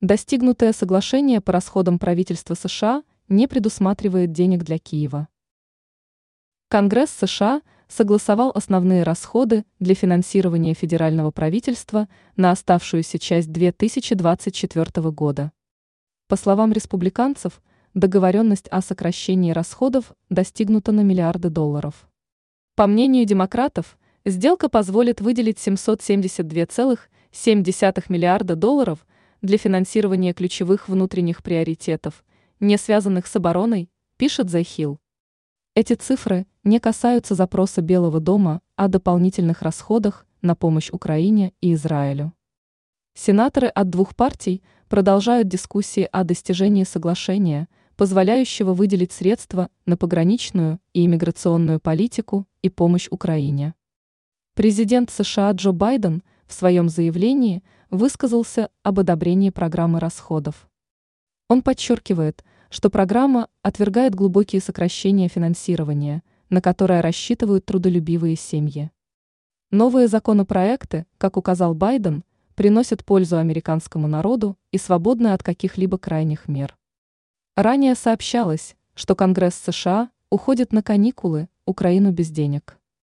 Достигнутое соглашение по расходам правительства США не предусматривает денег для Киева. Конгресс США согласовал основные расходы для финансирования федерального правительства на оставшуюся часть 2024 года. По словам республиканцев, договоренность о сокращении расходов достигнута на миллиарды долларов. По мнению демократов, сделка позволит выделить 772,7 миллиарда долларов для финансирования ключевых внутренних приоритетов, не связанных с обороной, пишет Hill. Эти цифры не касаются запроса Белого дома о дополнительных расходах на помощь Украине и Израилю. Сенаторы от двух партий продолжают дискуссии о достижении соглашения, позволяющего выделить средства на пограничную и иммиграционную политику и помощь Украине. Президент США Джо Байден в своем заявлении высказался об одобрении программы расходов. Он подчеркивает, что программа отвергает глубокие сокращения финансирования, на которое рассчитывают трудолюбивые семьи. Новые законопроекты, как указал Байден, приносят пользу американскому народу и свободны от каких-либо крайних мер. Ранее сообщалось, что Конгресс США уходит на каникулы, Украину без денег.